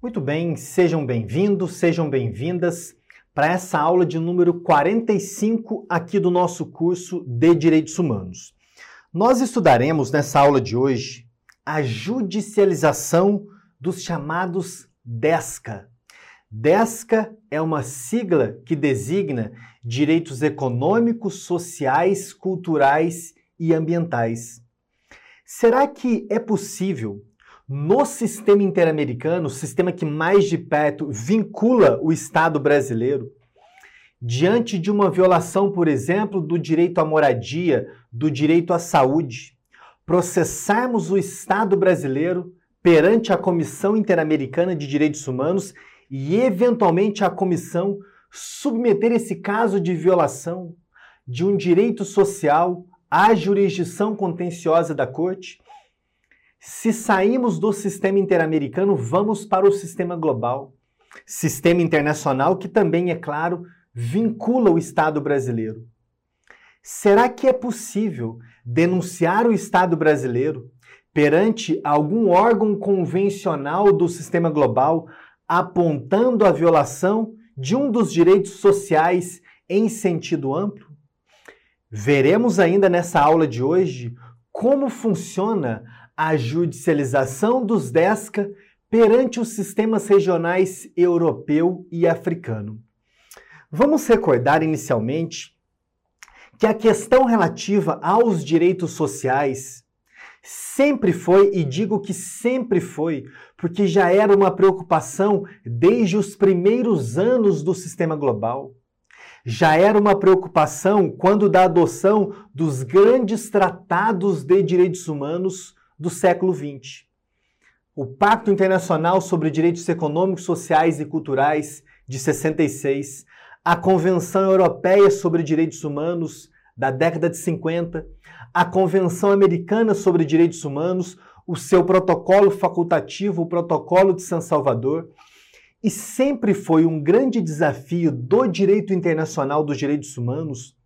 Muito bem, sejam bem-vindos, sejam bem-vindas para essa aula de número 45 aqui do nosso curso de Direitos Humanos. Nós estudaremos nessa aula de hoje a judicialização dos chamados DESCA. DESCA é uma sigla que designa direitos econômicos, sociais, culturais e ambientais. Será que é possível no sistema interamericano, o sistema que mais de perto vincula o Estado brasileiro, diante de uma violação, por exemplo, do direito à moradia, do direito à saúde, processarmos o Estado brasileiro perante a Comissão Interamericana de Direitos Humanos e, eventualmente, a comissão submeter esse caso de violação de um direito social à jurisdição contenciosa da Corte? Se saímos do sistema interamericano, vamos para o sistema global, sistema internacional que também, é claro, vincula o Estado brasileiro. Será que é possível denunciar o Estado brasileiro perante algum órgão convencional do sistema global apontando a violação de um dos direitos sociais em sentido amplo? Veremos ainda nessa aula de hoje como funciona a judicialização dos DESCA perante os sistemas regionais europeu e africano. Vamos recordar inicialmente que a questão relativa aos direitos sociais sempre foi, e digo que sempre foi, porque já era uma preocupação desde os primeiros anos do sistema global. Já era uma preocupação quando da adoção dos grandes tratados de direitos humanos do século XX. O Pacto Internacional sobre Direitos Econômicos, Sociais e Culturais, de 66, a Convenção Europeia sobre Direitos Humanos, da década de 50, a Convenção Americana sobre Direitos Humanos, o seu protocolo facultativo, o Protocolo de São Salvador, e sempre foi um grande desafio do direito internacional dos direitos humanos,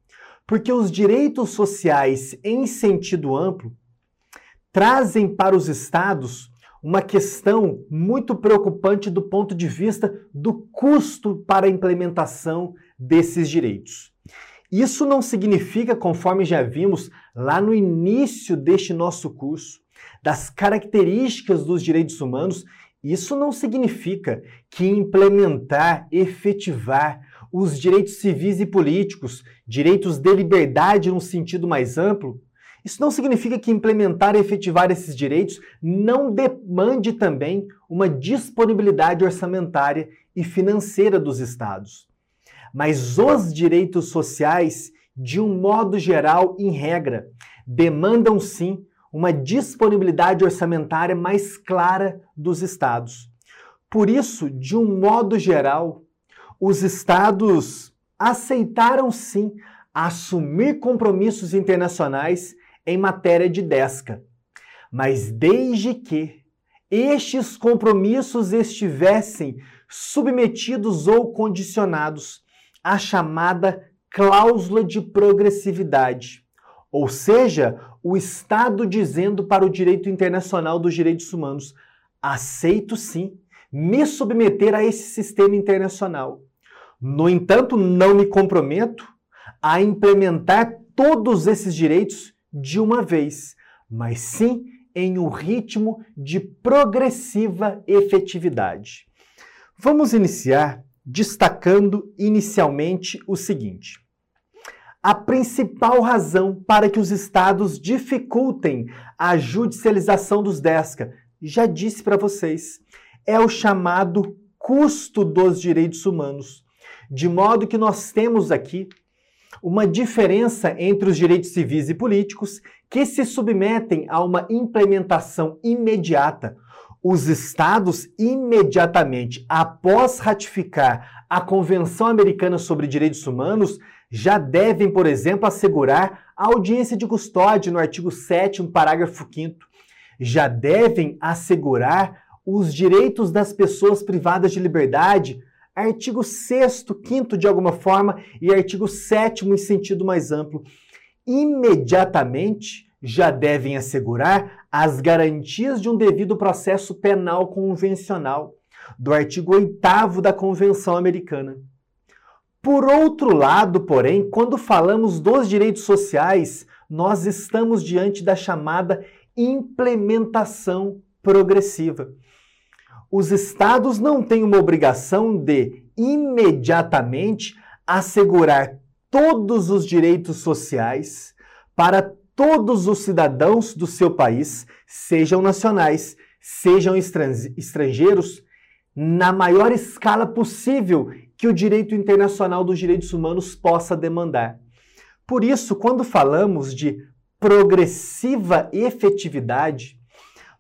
porque os direitos sociais, em sentido amplo, trazem para os estados uma questão muito preocupante do ponto de vista do custo para a implementação desses direitos. Isso não significa, conforme já vimos lá no início deste nosso curso, das características dos direitos humanos, isso não significa que implementar, efetivar os direitos civis e políticos, direitos de liberdade num sentido mais amplo, isso não significa que implementar e efetivar esses direitos não demande também uma disponibilidade orçamentária e financeira dos Estados. Mas os direitos sociais, de um modo geral, em regra, demandam sim uma disponibilidade orçamentária mais clara dos Estados. Por isso, de um modo geral, os Estados aceitaram sim assumir compromissos internacionais em matéria de DESCA, mas desde que estes compromissos estivessem submetidos ou condicionados à chamada cláusula de progressividade, ou seja, o Estado dizendo para o direito internacional dos direitos humanos: aceito sim me submeter a esse sistema internacional. No entanto, não me comprometo a implementar todos esses direitos de uma vez, mas sim em um ritmo de progressiva efetividade. Vamos iniciar destacando inicialmente o seguinte: a principal razão para que os estados dificultem a judicialização dos DESCA, já disse para vocês, é o chamado custo dos direitos humanos. De modo que nós temos aqui uma diferença entre os direitos civis e políticos que se submetem a uma implementação imediata. Os estados, imediatamente após ratificar a Convenção Americana sobre Direitos Humanos, já devem, por exemplo, assegurar a audiência de custódia no artigo 7, parágrafo 5. Já devem assegurar os direitos das pessoas privadas de liberdade artigo 6 5 de alguma forma e artigo 7 em sentido mais amplo, imediatamente já devem assegurar as garantias de um devido processo penal convencional. do artigo 8 da Convenção Americana. Por outro lado, porém, quando falamos dos direitos sociais, nós estamos diante da chamada implementação progressiva. Os estados não têm uma obrigação de imediatamente assegurar todos os direitos sociais para todos os cidadãos do seu país, sejam nacionais, sejam estrangeiros, na maior escala possível que o direito internacional dos direitos humanos possa demandar. Por isso, quando falamos de progressiva efetividade,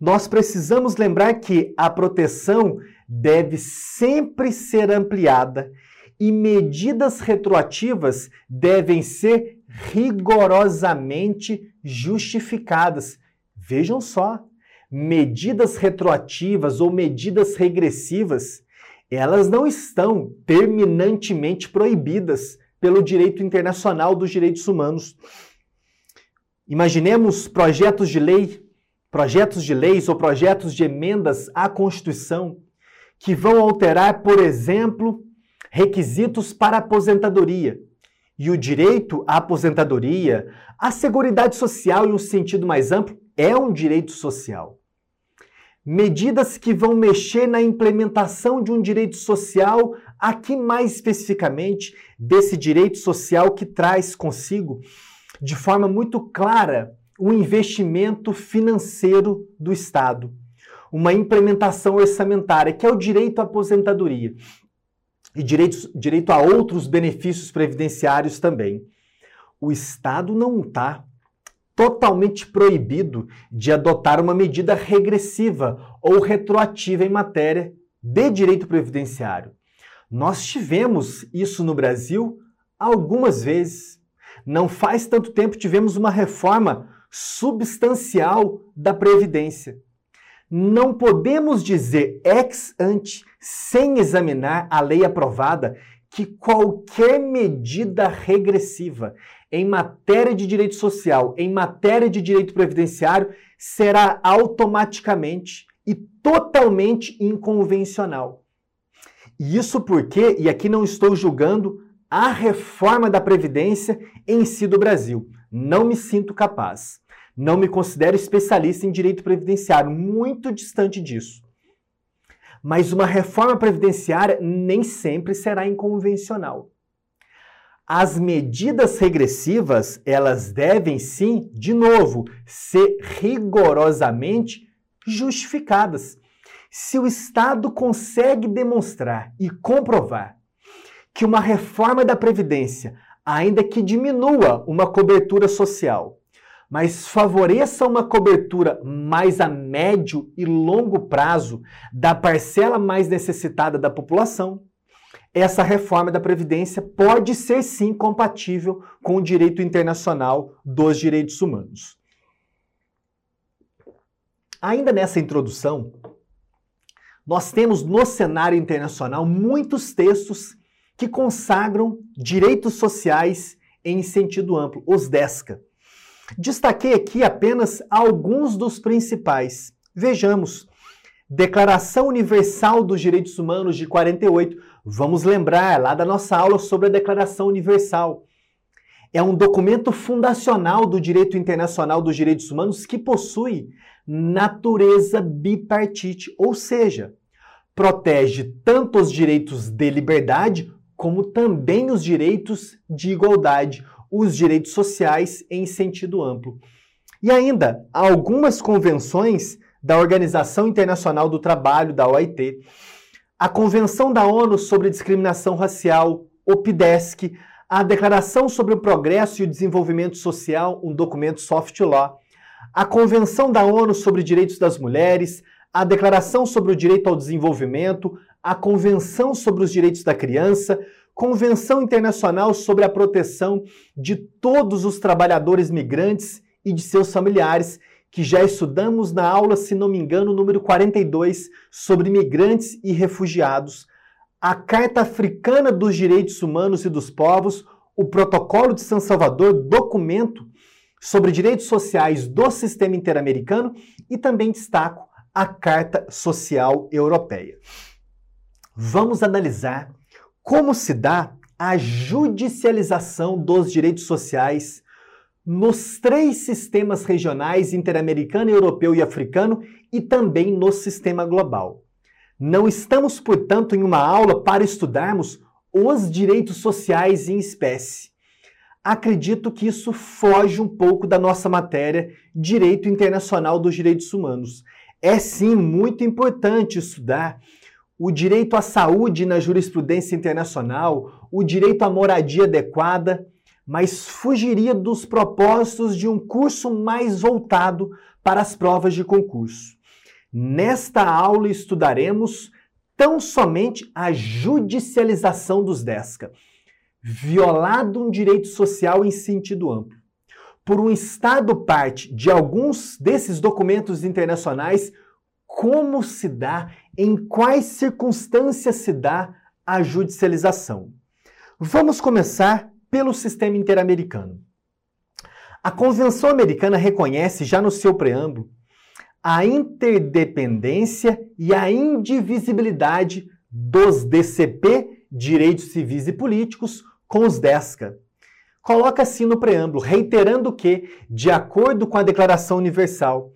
nós precisamos lembrar que a proteção deve sempre ser ampliada e medidas retroativas devem ser rigorosamente justificadas. Vejam só, medidas retroativas ou medidas regressivas, elas não estão terminantemente proibidas pelo direito internacional dos direitos humanos. Imaginemos projetos de lei, projetos de leis ou projetos de emendas à Constituição que vão alterar, por exemplo, requisitos para aposentadoria. E o direito à aposentadoria, à seguridade social em um sentido mais amplo, é um direito social medidas que vão mexer na implementação de um direito social, aqui mais especificamente desse direito social que traz consigo, de forma muito clara, o investimento financeiro do Estado, uma implementação orçamentária, que é o direito à aposentadoria e direito, direito a outros benefícios previdenciários também. O Estado não está totalmente proibido de adotar uma medida regressiva ou retroativa em matéria de direito previdenciário. Nós tivemos isso no Brasil algumas vezes. Não faz tanto tempo tivemos uma reforma substancial da Previdência. Não podemos dizer ex ante, sem examinar a lei aprovada, que qualquer medida regressiva em matéria de direito social, em matéria de direito previdenciário, será automaticamente e totalmente inconvencional. E isso porque, e aqui não estou julgando a reforma da Previdência em si do Brasil. Não me sinto capaz. Não me considero especialista em direito previdenciário, muito distante disso. Mas uma reforma previdenciária nem sempre será inconvencional. As medidas regressivas, elas devem sim, de novo, ser rigorosamente justificadas. Se o Estado consegue demonstrar e comprovar que uma reforma da Previdência, ainda que diminua uma cobertura social, mas favoreça uma cobertura mais a médio e longo prazo da parcela mais necessitada da população, essa reforma da Previdência pode ser sim compatível com o direito internacional dos direitos humanos. Ainda nessa introdução, nós temos no cenário internacional muitos textos que consagram direitos sociais em sentido amplo, os DESCA. Destaquei aqui apenas alguns dos principais. Vejamos. Declaração Universal dos Direitos Humanos de 48. Vamos lembrar lá da nossa aula sobre a Declaração Universal. É um documento fundacional do direito internacional dos direitos humanos que possui natureza bipartite, ou seja, protege tanto os direitos de liberdade como também os direitos de igualdade, os direitos sociais em sentido amplo. E ainda, algumas convenções da Organização Internacional do Trabalho, da OIT, a Convenção da ONU sobre Discriminação Racial, o PIDESC, a Declaração sobre o Progresso e o Desenvolvimento Social, um documento soft law, a Convenção da ONU sobre Direitos das Mulheres, a Declaração sobre o Direito ao Desenvolvimento, a Convenção sobre os Direitos da Criança, Convenção Internacional sobre a Proteção de Todos os Trabalhadores Migrantes e de seus familiares, que já estudamos na aula, se não me engano, número 42, sobre migrantes e refugiados, a Carta Africana dos Direitos Humanos e dos Povos, o Protocolo de São Salvador, documento sobre direitos sociais do sistema interamericano e também destaco a Carta Social Europeia. vamos analisar como se dá a judicialização dos direitos sociais nos três sistemas regionais interamericano, europeu e africano e também no sistema global. Não estamos, portanto, em uma aula para estudarmos os direitos sociais em espécie. Acredito que isso foge um pouco da nossa matéria, Direito Internacional dos Direitos Humanos. É sim muito importante estudar o direito à saúde na jurisprudência internacional, o direito à moradia adequada, mas fugiria dos propósitos de um curso mais voltado para as provas de concurso. Nesta aula estudaremos tão somente a judicialização dos DESCA, violado um direito social em sentido amplo. Por um Estado parte de alguns desses documentos internacionais, como se dá, em quais circunstâncias se dá a judicialização. Vamos começar pelo sistema interamericano. A Convenção Americana reconhece, já no seu preâmbulo, a interdependência e a indivisibilidade dos DCP, direitos civis e políticos, com os DESCA. Coloca assim no preâmbulo, reiterando que, de acordo com a Declaração Universal,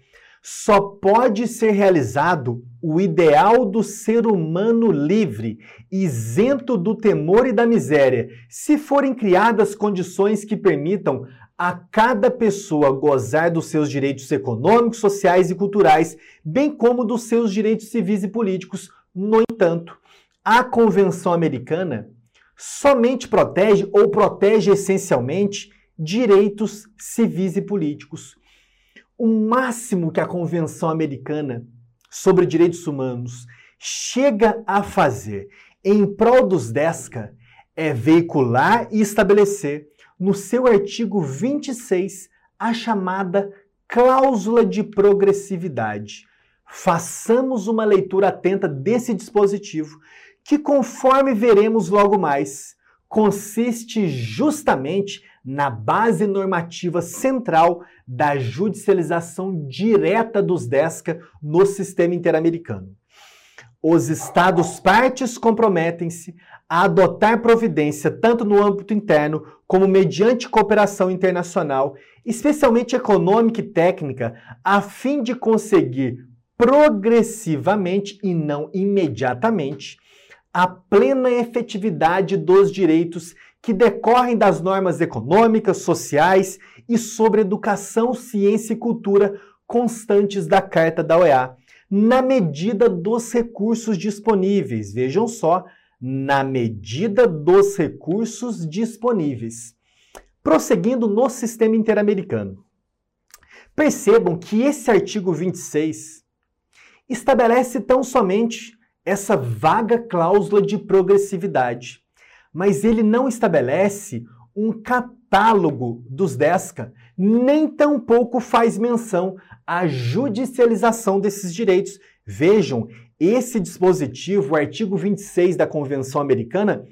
só pode ser realizado o ideal do ser humano livre, isento do temor e da miséria, se forem criadas condições que permitam a cada pessoa gozar dos seus direitos econômicos, sociais e culturais, bem como dos seus direitos civis e políticos. No entanto, a Convenção Americana somente protege ou protege essencialmente direitos civis e políticos. O máximo que a Convenção Americana sobre Direitos Humanos chega a fazer em prol dos DESCA é veicular e estabelecer no seu artigo 26 a chamada cláusula de progressividade. Façamos uma leitura atenta desse dispositivo, que, conforme veremos logo mais, consiste justamente na base normativa central da judicialização direta dos DESCA no sistema interamericano. Os Estados partes comprometem-se a adotar providência tanto no âmbito interno como mediante cooperação internacional, especialmente econômica e técnica, a fim de conseguir progressivamente e não imediatamente a plena efetividade dos direitos que decorrem das normas econômicas, sociais e sobre educação, ciência e cultura constantes da Carta da OEA, na medida dos recursos disponíveis. Vejam só, na medida dos recursos disponíveis. Prosseguindo no sistema interamericano. Percebam que esse artigo 26 estabelece tão somente essa vaga cláusula de progressividade, mas ele não estabelece um catálogo dos DESCA, nem tampouco faz menção à judicialização desses direitos. Vejam, esse dispositivo, o artigo 26 da Convenção Americana,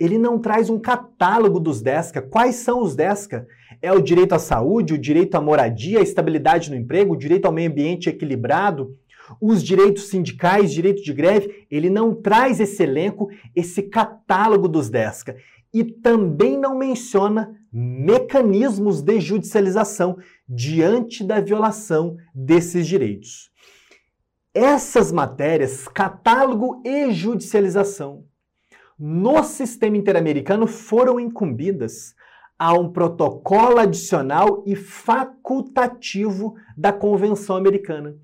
ele não traz um catálogo dos DESCA. Quais são os DESCA? É o direito à saúde, o direito à moradia, a estabilidade no emprego, o direito ao meio ambiente equilibrado, os direitos sindicais, direito de greve. Ele não traz esse elenco, esse catálogo dos DESCA. E também não menciona mecanismos de judicialização diante da violação desses direitos. Essas matérias, catálogo e judicialização, no sistema interamericano foram incumbidas a um protocolo adicional e facultativo da Convenção Americana.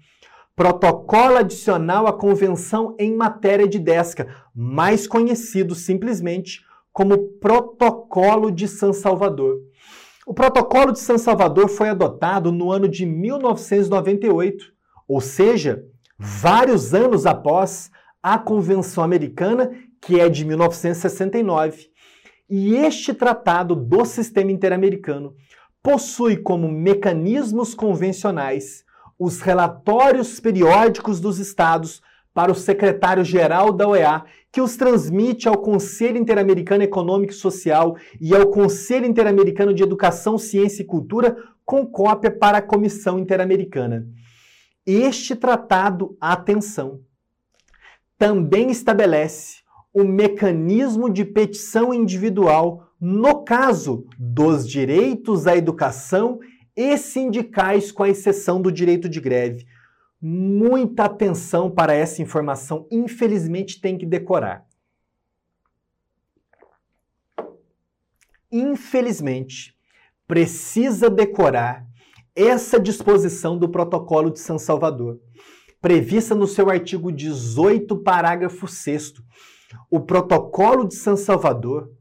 Protocolo adicional à Convenção em matéria de DESCA, mais conhecido simplesmente como Protocolo de San Salvador. O Protocolo de San Salvador foi adotado no ano de 1998, ou seja, vários anos após a Convenção Americana, que é de 1969. E este tratado do sistema interamericano possui como mecanismos convencionais os relatórios periódicos dos estados para o secretário-geral da OEA, que os transmite ao Conselho Interamericano Econômico e Social e ao Conselho Interamericano de Educação, Ciência e Cultura, com cópia para a Comissão Interamericana. Este tratado, atenção, também estabelece o mecanismo de petição individual no caso dos direitos à educação e sindicais, com a exceção do direito de greve. Muita atenção para essa informação, infelizmente tem que decorar. Infelizmente, precisa decorar essa disposição do Protocolo de São Salvador, prevista no seu artigo 18, parágrafo 6. O Protocolo de São Salvador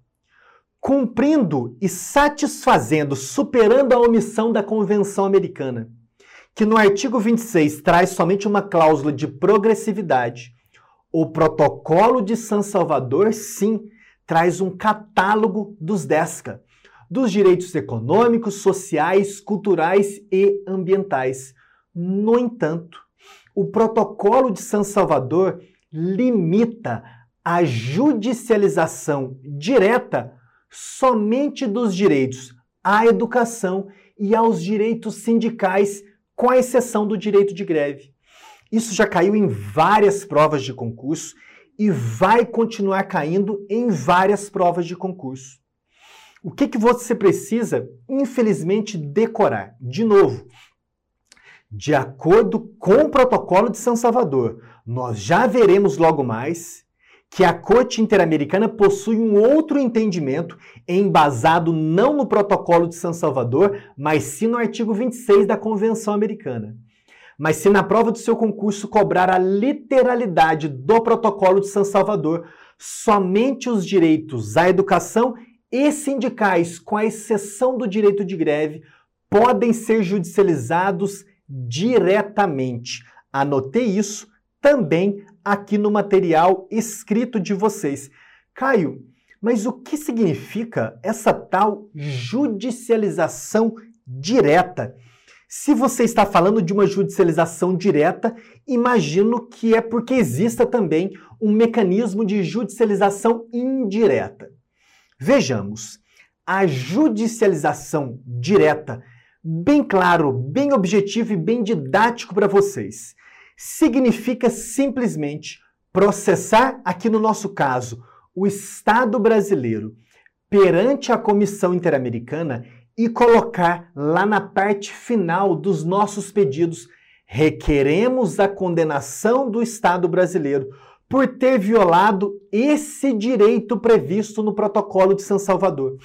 cumprindo e satisfazendo, superando a omissão da Convenção Americana, que no artigo 26 traz somente uma cláusula de progressividade, o Protocolo de San Salvador, sim, traz um catálogo dos DESCA, dos direitos econômicos, sociais, culturais e ambientais. No entanto, o Protocolo de San Salvador limita a judicialização direta somente dos direitos à educação e aos direitos sindicais, com a exceção do direito de greve. Isso já caiu em várias provas de concurso e vai continuar caindo em várias provas de concurso. O que, que você precisa, infelizmente, decorar? De novo, de acordo com o protocolo de São Salvador, nós já veremos logo mais que a Corte Interamericana possui um outro entendimento embasado não no Protocolo de São Salvador, mas sim no artigo 26 da Convenção Americana. Mas se na prova do seu concurso cobrar a literalidade do Protocolo de São Salvador, somente os direitos à educação e sindicais, com a exceção do direito de greve, podem ser judicializados diretamente. Anotei isso também aqui no material escrito de vocês. Caio, mas o que significa essa tal judicialização direta? Se você está falando de uma judicialização direta, imagino que é porque exista também um mecanismo de judicialização indireta. Vejamos, a judicialização direta, bem claro, bem objetivo e bem didático para vocês significa simplesmente processar, aqui no nosso caso, o Estado brasileiro perante a Comissão Interamericana e colocar lá na parte final dos nossos pedidos requeremos a condenação do Estado brasileiro por ter violado esse direito previsto no Protocolo de São Salvador.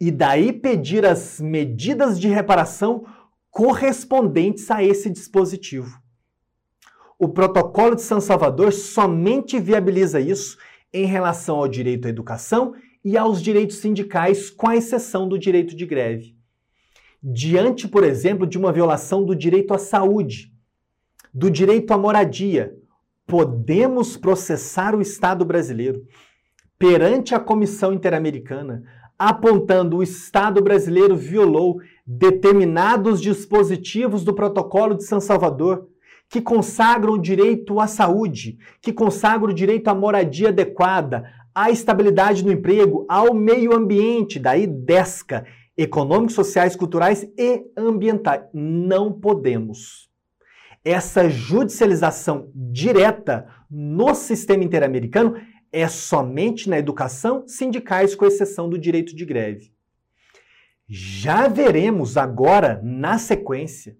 E daí pedir as medidas de reparação correspondentes a esse dispositivo. O Protocolo de São Salvador somente viabiliza isso em relação ao direito à educação e aos direitos sindicais, com a exceção do direito de greve. Diante, por exemplo, de uma violação do direito à saúde, do direito à moradia, podemos processar o Estado brasileiro perante a Comissão Interamericana, apontando o Estado brasileiro violou determinados dispositivos do Protocolo de São Salvador que consagram o direito à saúde, que consagram o direito à moradia adequada, à estabilidade no emprego, ao meio ambiente, daí DESCA, econômicos, sociais, culturais e ambientais. Não podemos. Essa judicialização direta no sistema interamericano é somente na educação, sindicais, com exceção do direito de greve. Já veremos agora, na sequência,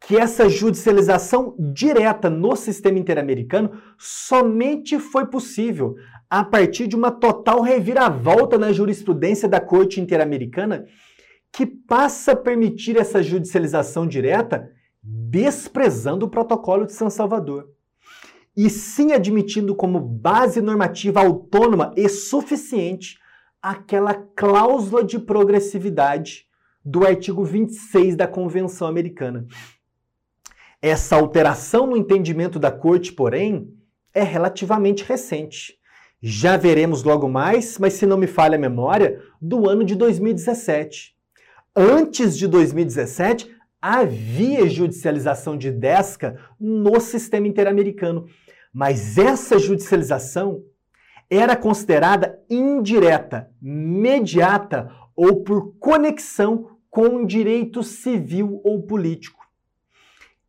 que essa judicialização direta no sistema interamericano somente foi possível a partir de uma total reviravolta na jurisprudência da Corte Interamericana que passa a permitir essa judicialização direta desprezando o protocolo de São Salvador. E sim admitindo como base normativa autônoma e suficiente aquela cláusula de progressividade do artigo 26 da Convenção Americana. Essa alteração no entendimento da corte, porém, é relativamente recente. Já veremos logo mais, mas se não me falha a memória, do ano de 2017. Antes de 2017, havia judicialização de DESCA no sistema interamericano, mas essa judicialização era considerada indireta, mediata ou por conexão com direito civil ou político.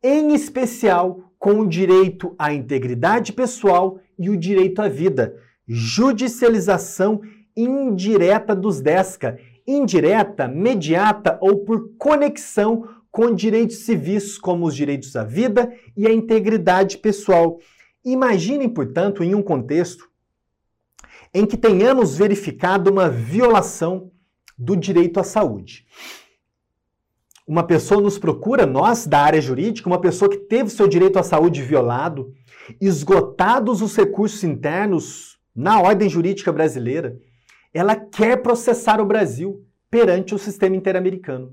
Em especial com o direito à integridade pessoal e o direito à vida. Judicialização indireta dos DESCA, indireta, mediata ou por conexão com direitos civis como os direitos à vida e à integridade pessoal. Imaginem, portanto, em um contexto em que tenhamos verificado uma violação do direito à saúde. Uma pessoa nos procura, nós da área jurídica, uma pessoa que teve seu direito à saúde violado, esgotados os recursos internos na ordem jurídica brasileira, ela quer processar o Brasil perante o sistema interamericano.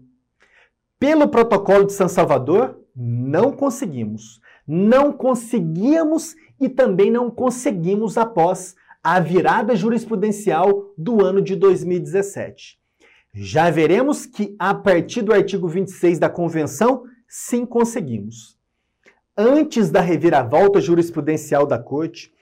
Pelo protocolo de São Salvador, não conseguimos. Não conseguíamos e também não conseguimos após a virada jurisprudencial do ano de 2017. Já veremos que, a partir do artigo 26 da Convenção, sim conseguimos. Antes da reviravolta jurisprudencial da Corte,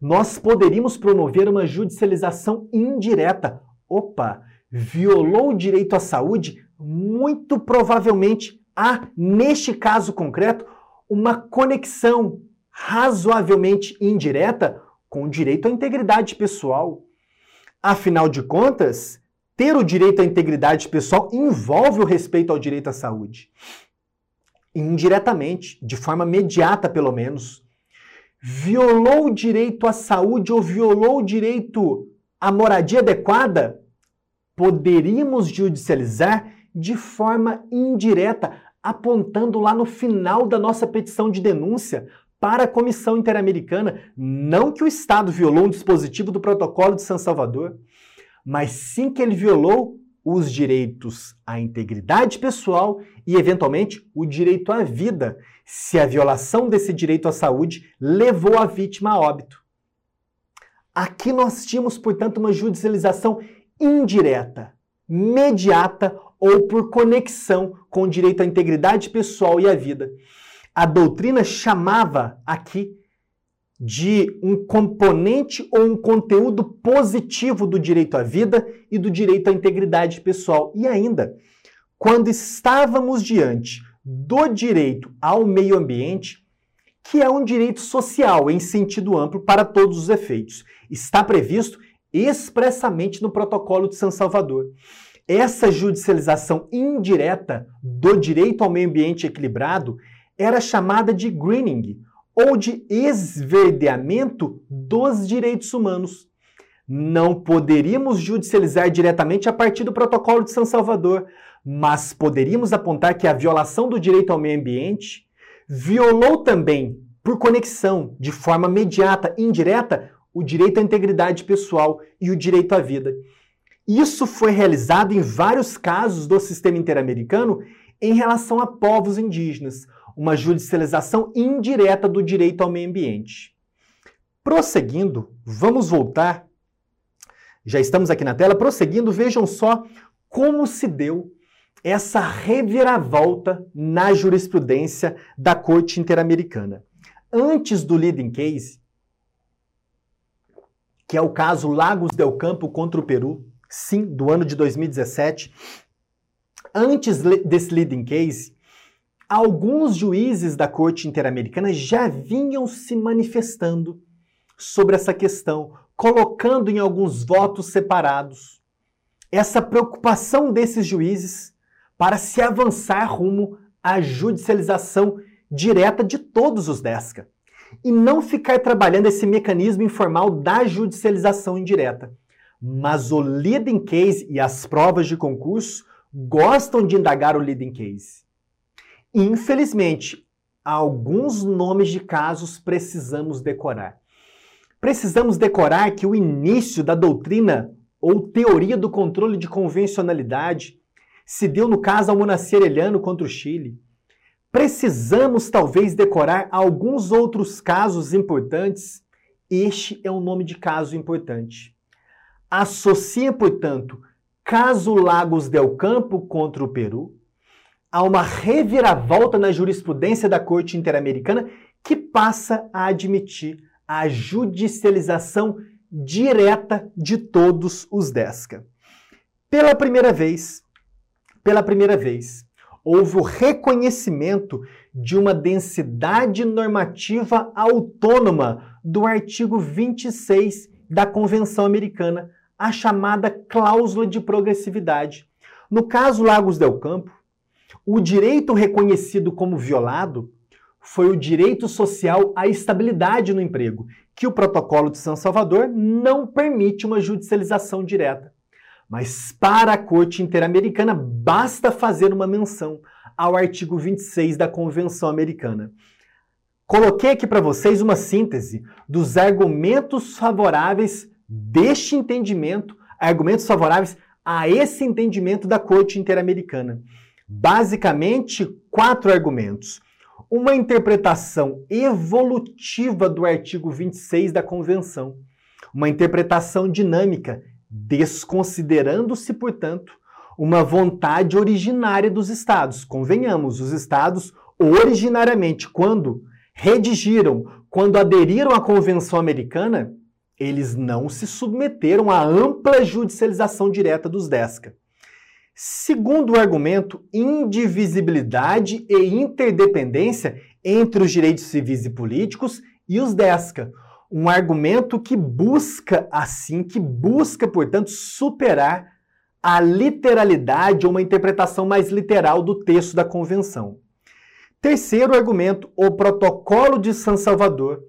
nós poderíamos promover uma judicialização indireta. Opa, violou o direito à saúde? Muito provavelmente há, neste caso concreto, uma conexão razoavelmente indireta com o direito à integridade pessoal. Afinal de contas, ter o direito à integridade pessoal envolve o respeito ao direito à saúde. Indiretamente, de forma imediata pelo menos, violou o direito à saúde ou violou o direito à moradia adequada, poderíamos judicializar de forma indireta, apontando lá no final da nossa petição de denúncia para a Comissão Interamericana, não que o Estado violou um dispositivo do Protocolo de São Salvador, mas sim que ele violou os direitos à integridade pessoal e, eventualmente, o direito à vida, se a violação desse direito à saúde levou a vítima a óbito. Aqui nós tínhamos, portanto, uma judicialização indireta, mediata ou por conexão com o direito à integridade pessoal e à vida. A doutrina chamava aqui de um componente ou um conteúdo positivo do direito à vida e do direito à integridade pessoal. E ainda, quando estávamos diante do direito ao meio ambiente, que é um direito social em sentido amplo para todos os efeitos, está previsto expressamente no Protocolo de São Salvador. Essa judicialização indireta do direito ao meio ambiente equilibrado era chamada de greening, ou de esverdeamento dos direitos humanos. Não poderíamos judicializar diretamente a partir do Protocolo de São Salvador, mas poderíamos apontar que a violação do direito ao meio ambiente violou também, por conexão, de forma imediata, indireta, o direito à integridade pessoal e o direito à vida. Isso foi realizado em vários casos do sistema interamericano em relação a povos indígenas, uma judicialização indireta do direito ao meio ambiente. Prosseguindo, vamos voltar. Já estamos aqui na tela. Prosseguindo, vejam só como se deu essa reviravolta na jurisprudência da Corte Interamericana. Antes do leading case, que é o caso Lagos del Campo contra o Peru, sim, do ano de 2017, antes desse leading case, alguns juízes da Corte Interamericana já vinham se manifestando sobre essa questão, colocando em alguns votos separados essa preocupação desses juízes para se avançar rumo à judicialização direta de todos os DESCA e não ficar trabalhando esse mecanismo informal da judicialização indireta. Mas o leading case e as provas de concurso gostam de indagar o leading case. Infelizmente, alguns nomes de casos precisamos decorar. Precisamos decorar que o início da doutrina ou teoria do controle de convencionalidade se deu no caso Almonacer Eliano contra o Chile. Precisamos talvez decorar alguns outros casos importantes. Este é um nome de caso importante. Associa, portanto, caso Lagos del Campo contra o Peru, há uma reviravolta na jurisprudência da Corte Interamericana que passa a admitir a judicialização direta de todos os DESCA. Pela primeira vez, pela primeira vez, houve o reconhecimento de uma densidade normativa autônoma do artigo 26 da Convenção Americana, a chamada cláusula de progressividade. No caso Lagos del Campo, o direito reconhecido como violado foi o direito social à estabilidade no emprego, que o Protocolo de São Salvador não permite uma judicialização direta. Mas para a Corte Interamericana basta fazer uma menção ao artigo 26 da Convenção Americana. Coloquei aqui para vocês uma síntese dos argumentos favoráveis deste entendimento, argumentos favoráveis a esse entendimento da Corte Interamericana. Basicamente, quatro argumentos. Uma interpretação evolutiva do artigo 26 da Convenção. Uma interpretação dinâmica, desconsiderando-se, portanto, uma vontade originária dos Estados. Convenhamos, os Estados, originariamente, quando redigiram, quando aderiram à Convenção Americana, eles não se submeteram à ampla judicialização direta dos DESCA. Segundo argumento, indivisibilidade e interdependência entre os direitos civis e políticos e os DESCA. Um argumento que busca, assim, que busca, portanto, superar a literalidade ou uma interpretação mais literal do texto da Convenção. Terceiro argumento, o Protocolo de San Salvador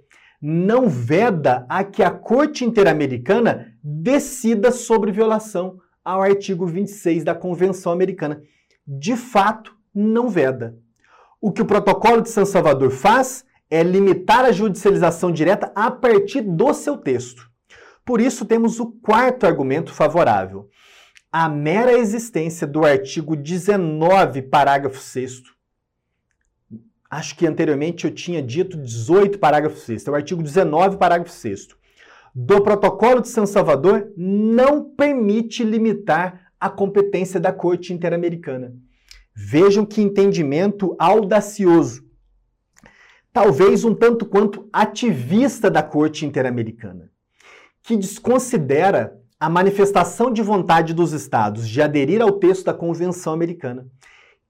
não veda a que a Corte Interamericana decida sobre violação ao artigo 26 da Convenção Americana. De fato, não veda. O que o Protocolo de San Salvador faz é limitar a judicialização direta a partir do seu texto. Por isso, temos o quarto argumento favorável. A mera existência do artigo 19, parágrafo 6 Acho que anteriormente eu tinha dito 18, parágrafo 6 é o artigo 19, parágrafo 6 do Protocolo de São Salvador não permite limitar a competência da Corte Interamericana. Vejam que entendimento audacioso. Talvez um tanto quanto ativista da Corte Interamericana, que desconsidera a manifestação de vontade dos Estados de aderir ao texto da Convenção Americana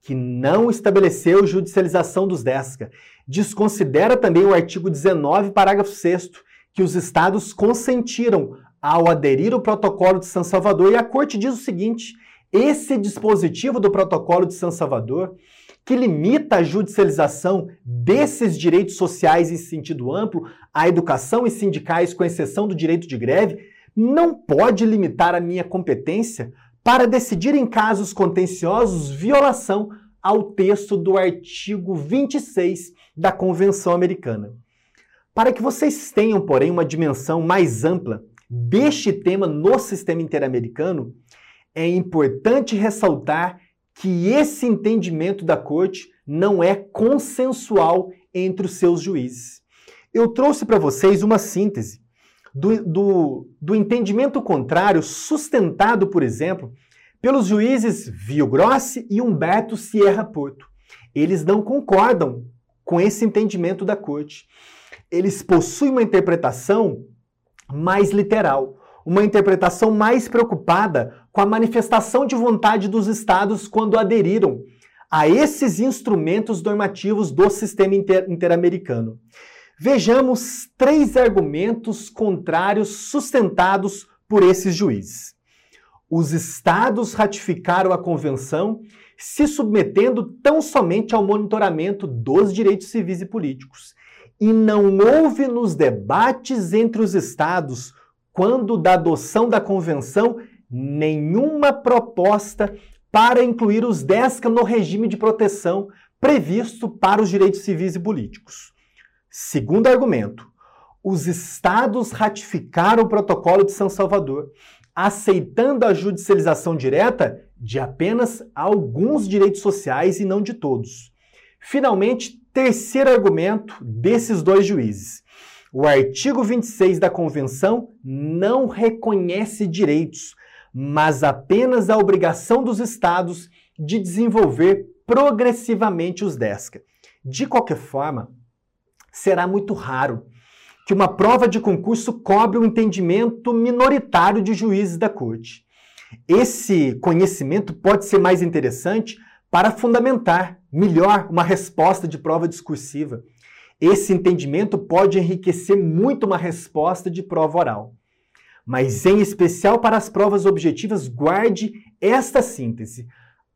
que não estabeleceu judicialização dos DESCA. Desconsidera também o artigo 19, parágrafo 6 que os estados consentiram ao aderir ao protocolo de São Salvador. E a corte diz o seguinte: esse dispositivo do protocolo de São Salvador, que limita a judicialização desses direitos sociais em sentido amplo, à educação e sindicais, com exceção do direito de greve, não pode limitar a minha competência para decidir em casos contenciosos violação ao texto do artigo 26 da Convenção Americana. Para que vocês tenham, porém, uma dimensão mais ampla deste tema no sistema interamericano, é importante ressaltar que esse entendimento da Corte não é consensual entre os seus juízes. Eu trouxe para vocês uma síntese do, do, do entendimento contrário, sustentado, por exemplo, pelos juízes Vio Grossi e Humberto Sierra Porto. Eles não concordam com esse entendimento da corte. Eles possuem uma interpretação mais literal, uma interpretação mais preocupada com a manifestação de vontade dos estados quando aderiram a esses instrumentos normativos do sistema interamericano. Vejamos três argumentos contrários sustentados por esses juízes. Os estados ratificaram a convenção se submetendo tão somente ao monitoramento dos direitos civis e políticos. E não houve nos debates entre os estados, quando da adoção da convenção, nenhuma proposta para incluir os DESCA no regime de proteção previsto para os direitos civis e políticos. Segundo argumento, os estados ratificaram o protocolo de São Salvador, aceitando a judicialização direta de apenas alguns direitos sociais e não de todos. Finalmente, terceiro argumento desses dois juízes. O artigo 26 da Convenção não reconhece direitos, mas apenas a obrigação dos Estados de desenvolver progressivamente os DESCA. De qualquer forma, será muito raro que uma prova de concurso cobre o entendimento minoritário de juízes da corte. Esse conhecimento pode ser mais interessante para fundamentar melhor uma resposta de prova discursiva. Esse entendimento pode enriquecer muito uma resposta de prova oral. Mas, em especial para as provas objetivas, guarde esta síntese.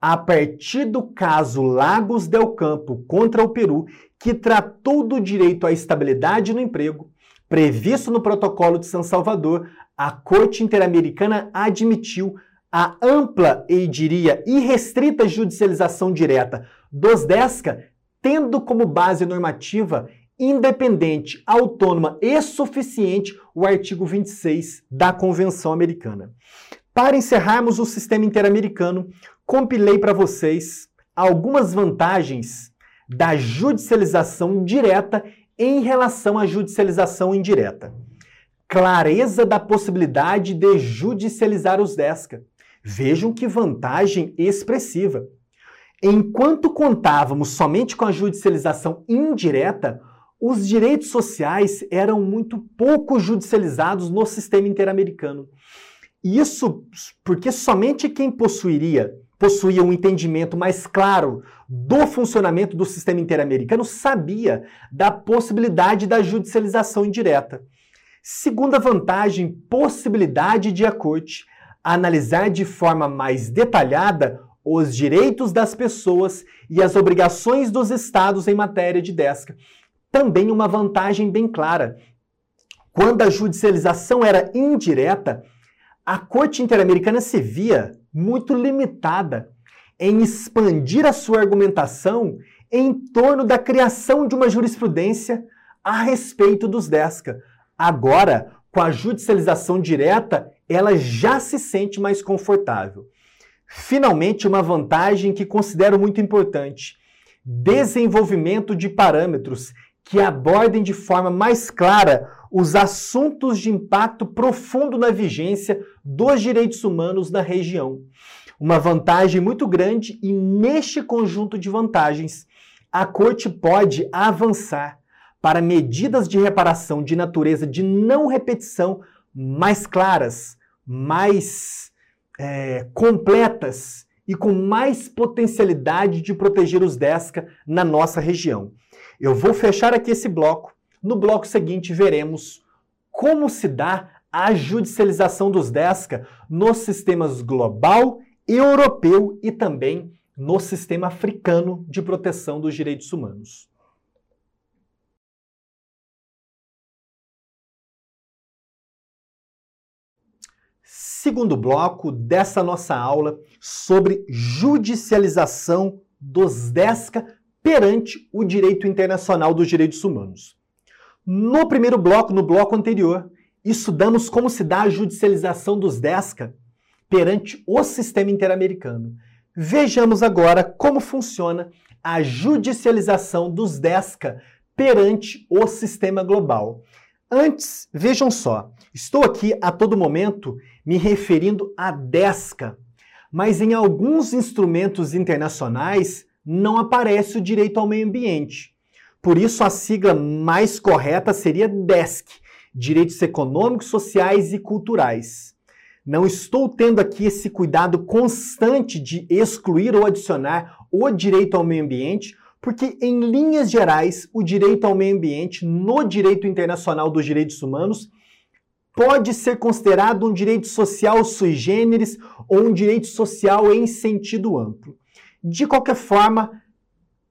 A partir do caso Lagos del Campo contra o Peru, que tratou do direito à estabilidade no emprego, previsto no Protocolo de São Salvador, a Corte Interamericana admitiu a ampla e diria irrestrita judicialização direta dos DESCA, tendo como base normativa independente, autônoma e suficiente o artigo 26 da Convenção Americana. Para encerrarmos o sistema interamericano, compilei para vocês algumas vantagens da judicialização direta em relação à judicialização indireta. Clareza da possibilidade de judicializar os DESCA. Vejam que vantagem expressiva. Enquanto contávamos somente com a judicialização indireta, os direitos sociais eram muito pouco judicializados no sistema interamericano. Isso porque somente quem possuiria possuía um entendimento mais claro do funcionamento do sistema interamericano sabia da possibilidade da judicialização indireta. Segunda vantagem, possibilidade de analisar de forma mais detalhada os direitos das pessoas e as obrigações dos estados em matéria de DESCA. Também uma vantagem bem clara. Quando a judicialização era indireta, a Corte Interamericana se via muito limitada em expandir a sua argumentação em torno da criação de uma jurisprudência a respeito dos DESCA. Agora, com a judicialização direta, ela já se sente mais confortável. Finalmente, uma vantagem que considero muito importante: desenvolvimento de parâmetros que abordem de forma mais clara os assuntos de impacto profundo na vigência dos direitos humanos na região. Uma vantagem muito grande e neste conjunto de vantagens, a Corte pode avançar para medidas de reparação de natureza de não repetição mais claras, mais é, completas e com mais potencialidade de proteger os DESCA na nossa região. Eu vou fechar aqui esse bloco. No bloco seguinte, veremos como se dá a judicialização dos DESCA nos sistemas global, europeu e também no sistema africano de proteção dos direitos humanos. Segundo bloco dessa nossa aula sobre judicialização dos DESCA perante o direito internacional dos direitos humanos. No primeiro bloco, no bloco anterior, estudamos como se dá a judicialização dos DESCA perante o sistema interamericano. Vejamos agora como funciona a judicialização dos DESCA perante o sistema global. Antes, vejam só, estou aqui a todo momento me referindo a DESCA, mas em alguns instrumentos internacionais não aparece o direito ao meio ambiente. Por isso, a sigla mais correta seria DESC Direitos Econômicos, Sociais e Culturais. Não estou tendo aqui esse cuidado constante de excluir ou adicionar o direito ao meio ambiente, porque, em linhas gerais, o direito ao meio ambiente no direito internacional dos direitos humanos pode ser considerado um direito social sui generis ou um direito social em sentido amplo. De qualquer forma,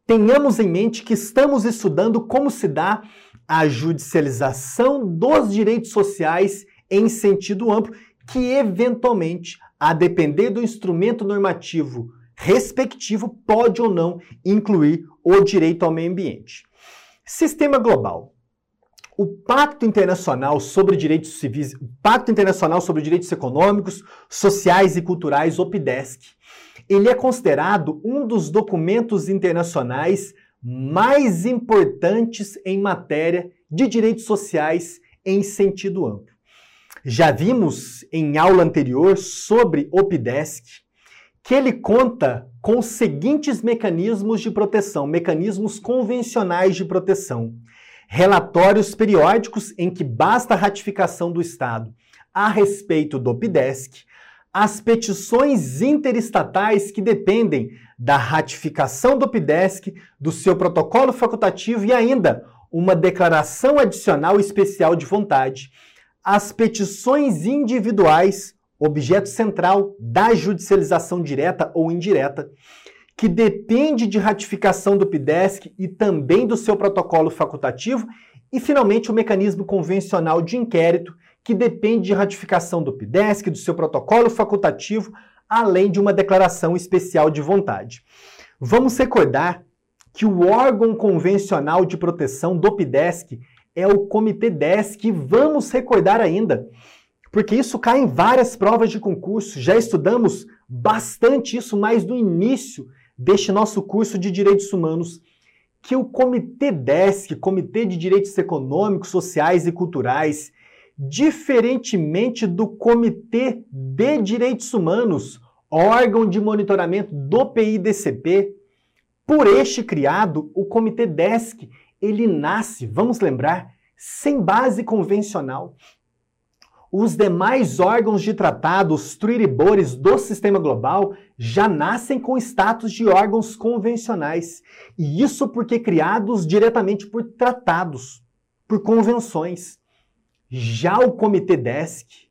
tenhamos em mente que estamos estudando como se dá a judicialização dos direitos sociais em sentido amplo, que eventualmente, a depender do instrumento normativo respectivo, pode ou não incluir o direito ao meio ambiente. Sistema global. O Pacto Internacional sobre Direitos Civis, o Pacto Internacional sobre Direitos Econômicos, Sociais e Culturais, o PIDESC, ele é considerado um dos documentos internacionais mais importantes em matéria de direitos sociais em sentido amplo. Já vimos em aula anterior sobre o PIDESC que ele conta com os seguintes mecanismos de proteção, mecanismos convencionais de proteção relatórios periódicos em que basta a ratificação do Estado a respeito do PIDESC, as petições interestatais que dependem da ratificação do PIDESC, do seu protocolo facultativo e ainda uma declaração adicional especial de vontade, as petições individuais, objeto central da judicialização direta ou indireta, que depende de ratificação do PIDESC e também do seu protocolo facultativo, e finalmente o mecanismo convencional de inquérito, que depende de ratificação do PIDESC, do seu protocolo facultativo, além de uma declaração especial de vontade. Vamos recordar que o órgão convencional de proteção do PIDESC é o Comitê DESC, e vamos recordar ainda, porque isso cai em várias provas de concurso, já estudamos bastante isso mais no início deste nosso curso de Direitos Humanos, que o Comitê DESC, Comitê de Direitos Econômicos, Sociais e Culturais, diferentemente do Comitê de Direitos Humanos, órgão de monitoramento do PIDCP, por este criado, o Comitê DESC, ele nasce, vamos lembrar, sem base convencional. Os demais órgãos de tratado, os tribores do sistema global, já nascem com status de órgãos convencionais. E isso porque criados diretamente por tratados, por convenções. Já o Comitê DESC,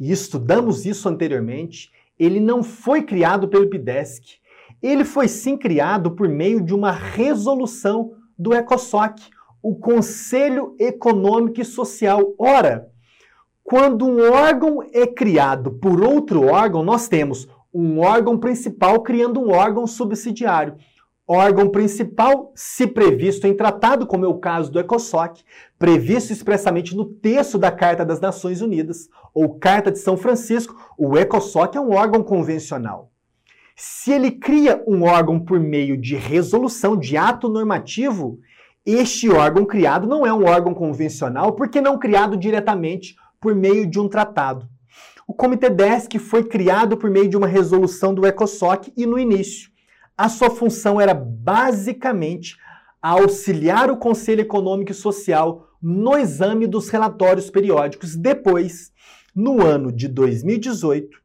e estudamos isso anteriormente, ele não foi criado pelo PIDESC. Ele foi sim criado por meio de uma resolução do ECOSOC, o Conselho Econômico e Social. Ora, quando um órgão é criado por outro órgão, nós temos um órgão principal criando um órgão subsidiário órgão principal, se previsto em tratado, como é o caso do ECOSOC, previsto expressamente no texto da Carta das Nações Unidas, ou Carta de São Francisco, o ECOSOC é um órgão convencional. Se ele cria um órgão por meio de resolução, de ato normativo, este órgão criado não é um órgão convencional, porque não criado diretamente por meio de um tratado. O Comitê DESC foi criado por meio de uma resolução do ECOSOC e no início a sua função era basicamente auxiliar o Conselho Econômico e Social no exame dos relatórios periódicos. Depois, no ano de 2018,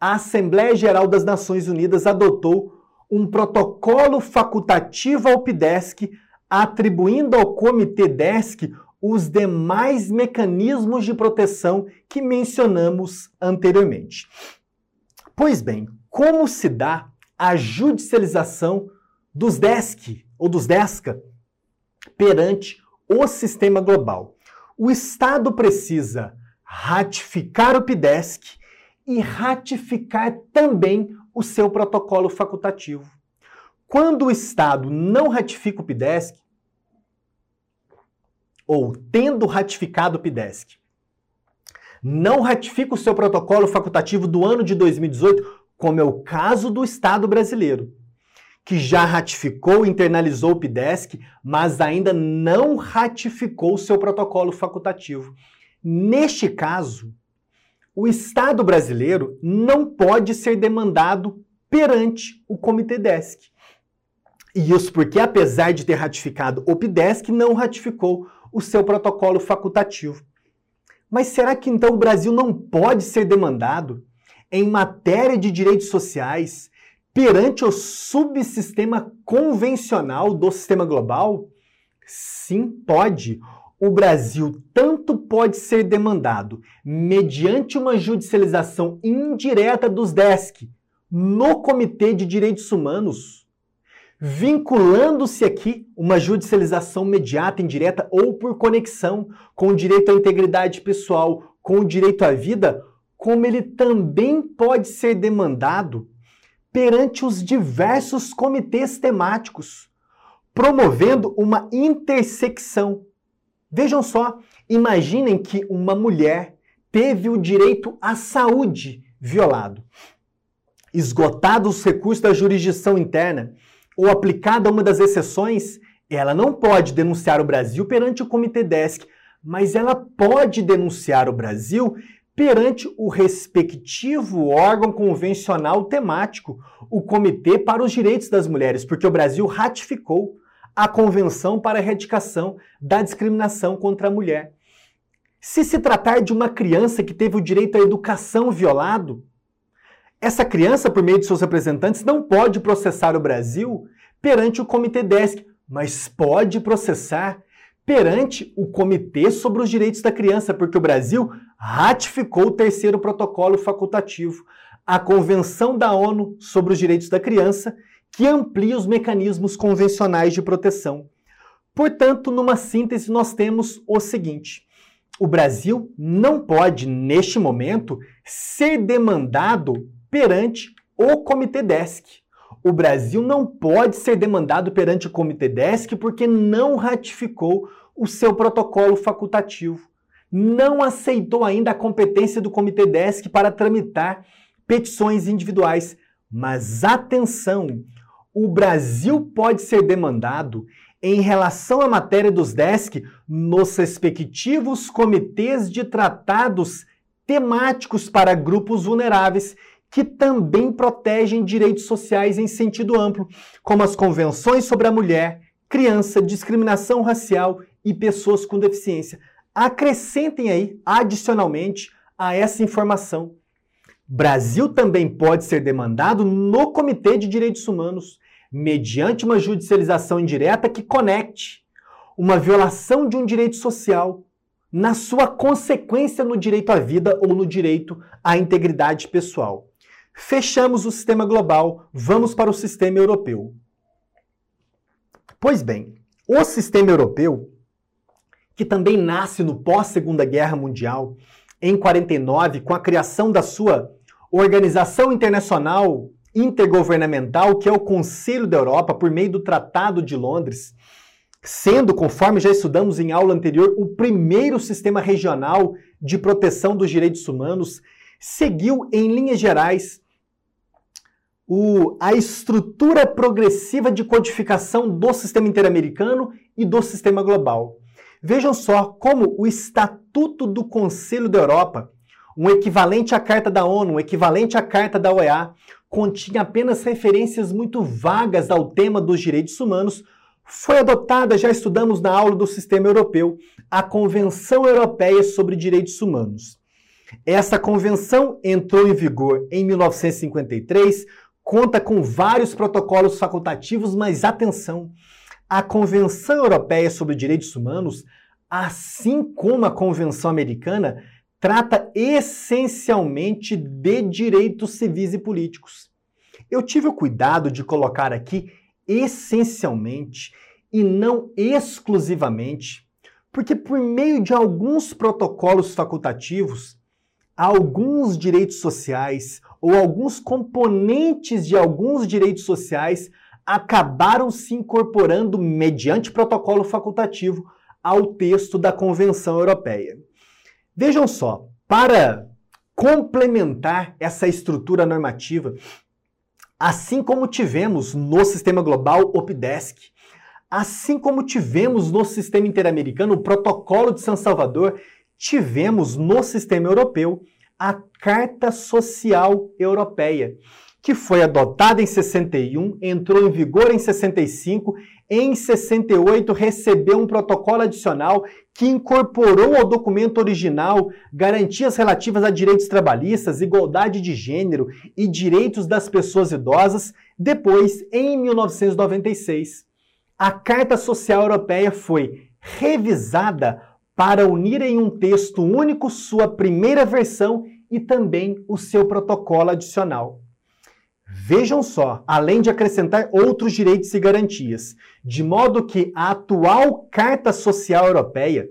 a Assembleia Geral das Nações Unidas adotou um protocolo facultativo ao PIDESC, atribuindo ao Comitê DESC os demais mecanismos de proteção que mencionamos anteriormente. Pois bem, como se dá a judicialização dos DESC ou dos DESCA perante o sistema global. O Estado precisa ratificar o PIDESC e ratificar também o seu protocolo facultativo. Quando o Estado não ratifica o PIDESC, ou tendo ratificado o PIDESC, não ratifica o seu protocolo facultativo do ano de 2018, como é o caso do Estado brasileiro, que já ratificou e internalizou o PIDESC, mas ainda não ratificou o seu protocolo facultativo. Neste caso, o Estado brasileiro não pode ser demandado perante o Comitê DESC. E isso porque, apesar de ter ratificado o PIDESC, não ratificou o seu protocolo facultativo. Mas será que então o Brasil não pode ser demandado em matéria de direitos sociais perante o subsistema convencional do sistema global? Sim, pode. O Brasil tanto pode ser demandado mediante uma judicialização indireta dos DESC no Comitê de Direitos Humanos, vinculando-se aqui uma judicialização imediata, indireta ou por conexão com o direito à integridade pessoal, com o direito à vida, como ele também pode ser demandado perante os diversos comitês temáticos, promovendo uma intersecção. Vejam só, imaginem que uma mulher teve o direito à saúde violado. Esgotados os recursos da jurisdição interna ou aplicada uma das exceções, ela não pode denunciar o Brasil perante o Comitê DESC, mas ela pode denunciar o Brasil perante o respectivo órgão convencional temático, o Comitê para os Direitos das Mulheres, porque o Brasil ratificou a Convenção para a Erradicação da Discriminação contra a Mulher. Se se tratar de uma criança que teve o direito à educação violado, essa criança, por meio de seus representantes, não pode processar o Brasil perante o Comitê DESC, mas pode processar perante o Comitê sobre os Direitos da Criança, porque o Brasil ratificou o terceiro protocolo facultativo, a Convenção da ONU sobre os Direitos da Criança, que amplia os mecanismos convencionais de proteção. Portanto, numa síntese, nós temos o seguinte: o Brasil não pode, neste momento, ser demandado perante o Comitê DESC. O Brasil não pode ser demandado perante o Comitê DESC porque não ratificou o seu protocolo facultativo. Não aceitou ainda a competência do Comitê DESC para tramitar petições individuais. Mas atenção, o Brasil pode ser demandado em relação à matéria dos DESC nos respectivos comitês de tratados temáticos para grupos vulneráveis que também protegem direitos sociais em sentido amplo, como as convenções sobre a mulher, criança, discriminação racial e pessoas com deficiência. Acrescentem aí, adicionalmente, a essa informação. Brasil também pode ser demandado no Comitê de Direitos Humanos mediante uma judicialização indireta que conecte uma violação de um direito social na sua consequência no direito à vida ou no direito à integridade pessoal. Fechamos o sistema global, vamos para o sistema europeu. Pois bem, o sistema europeu, que também nasce no pós-Segunda Guerra Mundial, em 49, com a criação da sua Organização Internacional intergovernamental, que é o Conselho da Europa, por meio do Tratado de Londres, sendo, conforme já estudamos em aula anterior, o primeiro sistema regional de proteção dos direitos humanos, seguiu, em linhas gerais, o, a estrutura progressiva de codificação do sistema interamericano e do sistema global. Vejam só como o Estatuto do Conselho da Europa, um equivalente à Carta da ONU, um equivalente à Carta da OEA, continha apenas referências muito vagas ao tema dos direitos humanos, foi adotada, já estudamos na aula do Sistema Europeu, a Convenção Europeia sobre Direitos Humanos. Essa convenção entrou em vigor em 1953, conta com vários protocolos facultativos, mas atenção, a Convenção Europeia sobre Direitos Humanos, assim como a Convenção Americana, trata essencialmente de direitos civis e políticos. Eu tive o cuidado de colocar aqui essencialmente e não exclusivamente, porque por meio de alguns protocolos facultativos, alguns direitos sociais ou alguns componentes de alguns direitos sociais acabaram se incorporando mediante protocolo facultativo ao texto da Convenção Europeia. Vejam só, para complementar essa estrutura normativa, assim como tivemos no sistema global OPDESC, assim como tivemos no sistema interamericano o Protocolo de São Salvador, tivemos no sistema europeu a Carta Social Europeia, que foi adotada em 61, entrou em vigor em 65 em 68, recebeu um protocolo adicional que incorporou ao documento original garantias relativas a direitos trabalhistas, igualdade de gênero e direitos das pessoas idosas. Depois, em 1996, a Carta Social Europeia foi revisada para unir em um texto único sua primeira versão e também o seu protocolo adicional. Vejam só, além de acrescentar outros direitos e garantias, de modo que a atual Carta Social Europeia,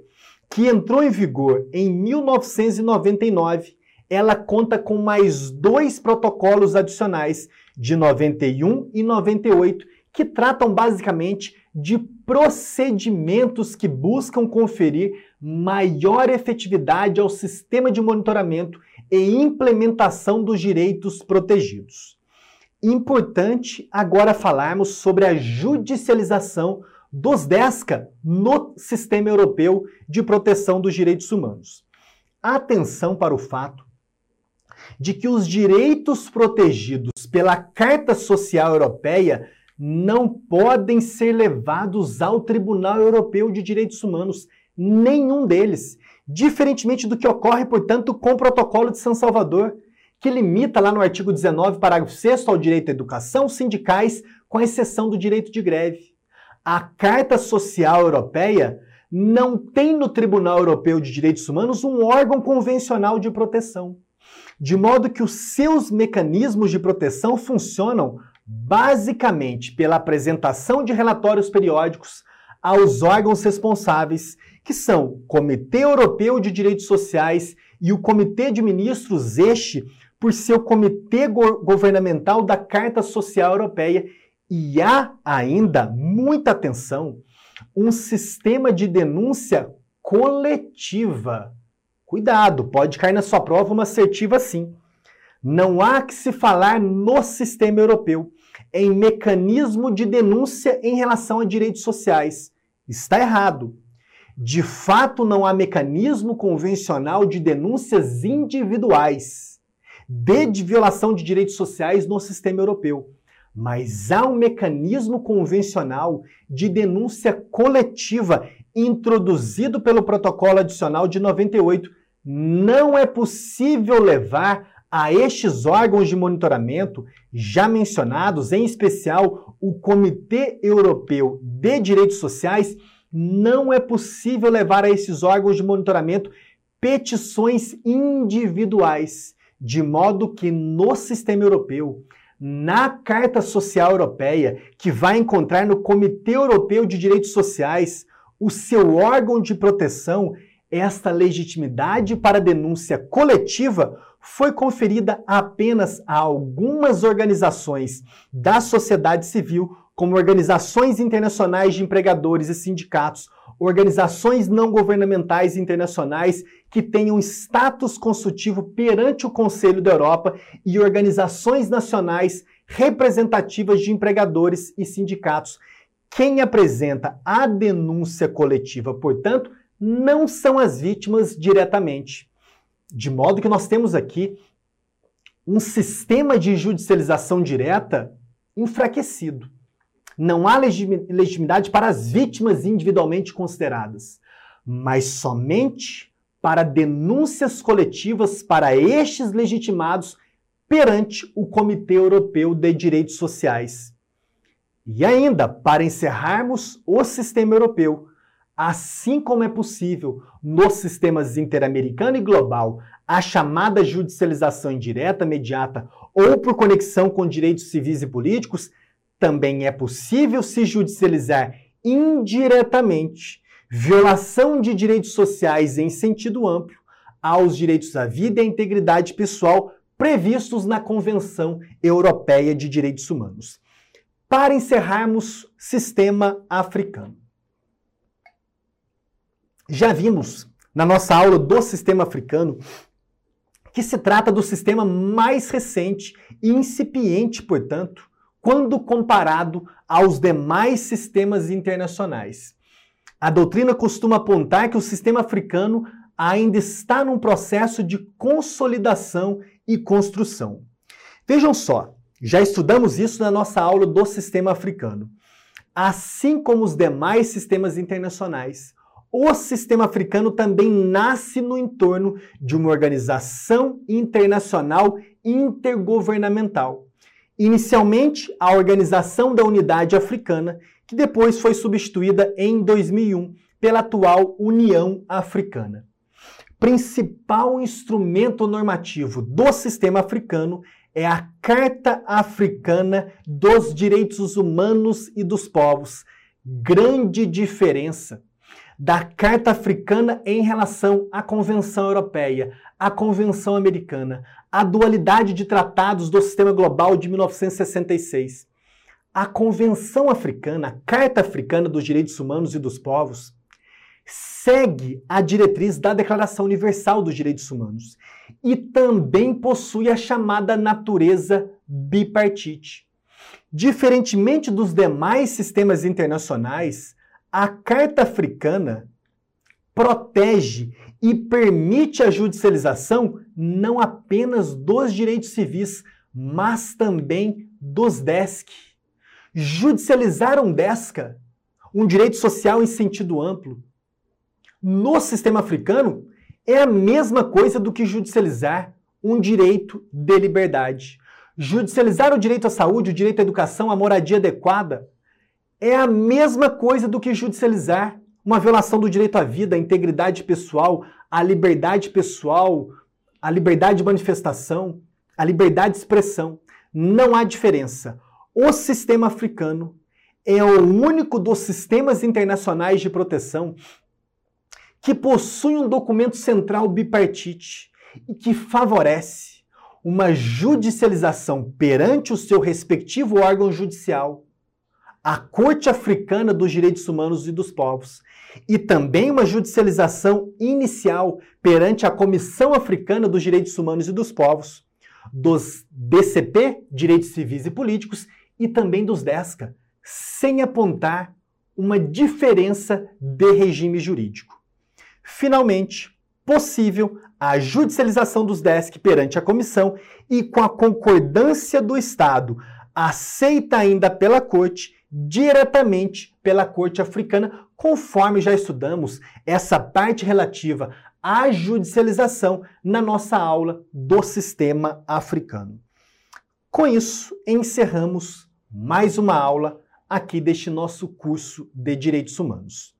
que entrou em vigor em 1999, ela conta com mais dois protocolos adicionais, de 91 e 98, que tratam basicamente de procedimentos que buscam conferir maior efetividade ao sistema de monitoramento e implementação dos direitos protegidos importante agora falarmos sobre a judicialização dos DESCA no sistema europeu de proteção dos direitos humanos. Atenção para o fato de que os direitos protegidos pela Carta Social Europeia não podem ser levados ao Tribunal Europeu de Direitos Humanos, nenhum deles, diferentemente do que ocorre, portanto, com o Protocolo de São Salvador, que limita lá no artigo 19, parágrafo 6 ao direito à educação, sindicais, com exceção do direito de greve. A Carta Social Europeia não tem no Tribunal Europeu de Direitos Humanos um órgão convencional de proteção, de modo que os seus mecanismos de proteção funcionam basicamente pela apresentação de relatórios periódicos aos órgãos responsáveis, que são o Comitê Europeu de Direitos Sociais e o Comitê de Ministros, este por ser o Comitê Governamental da Carta Social Europeia. E há ainda muita atenção um sistema de denúncia coletiva. Cuidado, pode cair na sua prova uma assertiva assim. Não há que se falar no sistema europeu em mecanismo de denúncia em relação a direitos sociais. Está errado. De fato, não há mecanismo convencional de denúncias individuais de violação de direitos sociais no sistema europeu mas há um mecanismo convencional de denúncia coletiva introduzido pelo Protocolo Adicional de 98. Não é possível levar a estes órgãos de monitoramento já mencionados, em especial o Comitê Europeu de Direitos Sociais, não é possível levar a esses órgãos de monitoramento petições individuais, de modo que no sistema europeu na Carta Social Europeia, que vai encontrar no Comitê Europeu de Direitos Sociais, o seu órgão de proteção, esta legitimidade para denúncia coletiva foi conferida apenas a algumas organizações da sociedade civil, como organizações internacionais de empregadores e sindicatos, organizações não governamentais internacionais que tenham status consultivo perante o Conselho da Europa e organizações nacionais representativas de empregadores e sindicatos. Quem apresenta a denúncia coletiva, portanto, não são as vítimas diretamente. De modo que nós temos aqui um sistema de judicialização direta enfraquecido. Não há legitimidade para as vítimas individualmente consideradas, mas somente para denúncias coletivas para estes legitimados perante o Comitê Europeu de Direitos Sociais. E ainda, para encerrarmos o sistema europeu, assim como é possível nos sistemas interamericano e global a chamada judicialização indireta, imediata ou por conexão com direitos civis e políticos, também é possível se judicializar indiretamente violação de direitos sociais em sentido amplo aos direitos à vida e à integridade pessoal previstos na Convenção Europeia de Direitos Humanos. Para encerrarmos, sistema africano. Já vimos na nossa aula do sistema africano que se trata do sistema mais recente e incipiente, portanto, quando comparado aos demais sistemas internacionais. A doutrina costuma apontar que o sistema africano ainda está num processo de consolidação e construção. Vejam só, já estudamos isso na nossa aula do sistema africano. Assim como os demais sistemas internacionais, o sistema africano também nasce no entorno de uma organização internacional intergovernamental Inicialmente, a Organização da Unidade Africana, que depois foi substituída em 2001 pela atual União Africana. Principal instrumento normativo do sistema africano é a Carta Africana dos Direitos Humanos e dos Povos. Grande diferença da Carta Africana em relação à Convenção Europeia, à Convenção Americana, à dualidade de tratados do Sistema Global de 1966. A Convenção Africana, a Carta Africana dos Direitos Humanos e dos Povos, segue a diretriz da Declaração Universal dos Direitos Humanos e também possui a chamada natureza bipartite. Diferentemente dos demais sistemas internacionais, a Carta Africana protege e permite a judicialização não apenas dos direitos civis, mas também dos DESC. Judicializar um DESCA, um direito social em sentido amplo, no sistema africano é a mesma coisa do que judicializar um direito de liberdade. Judicializar o direito à saúde, o direito à educação, à moradia adequada é a mesma coisa do que judicializar uma violação do direito à vida, à integridade pessoal, à liberdade pessoal, à liberdade de manifestação, à liberdade de expressão. Não há diferença. O sistema africano é o único dos sistemas internacionais de proteção que possui um documento central bipartite e que favorece uma judicialização perante o seu respectivo órgão judicial, a Corte Africana dos Direitos Humanos e dos Povos, e também uma judicialização inicial perante a Comissão Africana dos Direitos Humanos e dos Povos, dos DCP, Direitos Civis e Políticos, e também dos DESCA, sem apontar uma diferença de regime jurídico. Finalmente, possível a judicialização dos DESC perante a comissão e com a concordância do Estado, aceita ainda pela Corte, diretamente pela Corte Africana, conforme já estudamos essa parte relativa à judicialização na nossa aula do sistema africano. Com isso, encerramos mais uma aula aqui deste nosso curso de Direitos Humanos.